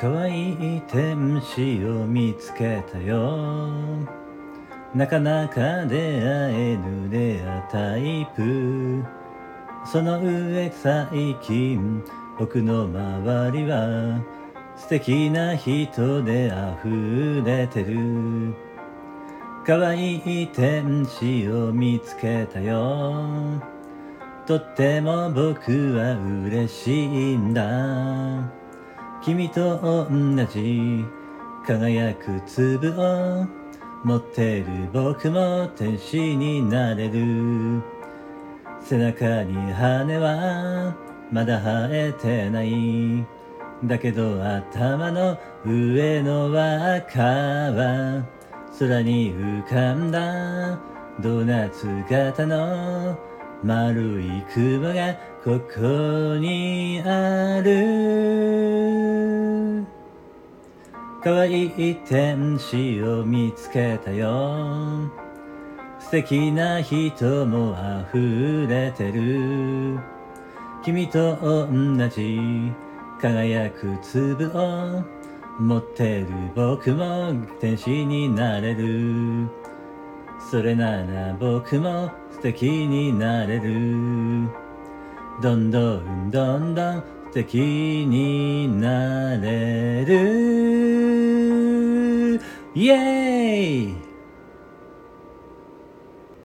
可愛い天使を見つけたよ。なかなか出会えぬレアタイプ。その上最近僕の周りは素敵な人で溢れてる。可愛い天使を見つけたよ。とっても僕は嬉しいんだ。君と同じ輝く粒を持ってる僕も天使になれる。背中に羽はまだ生えてない。だけど頭の上の輪っかは空に浮かんだドーナツ型の丸い雲がここにある。可愛い天使を見つけたよ。素敵な人も溢れてる。君と同じ輝く粒を持ってる僕も天使になれる。それなら僕も素敵になれる。どんどんどんどん素敵になれる。イエーイ！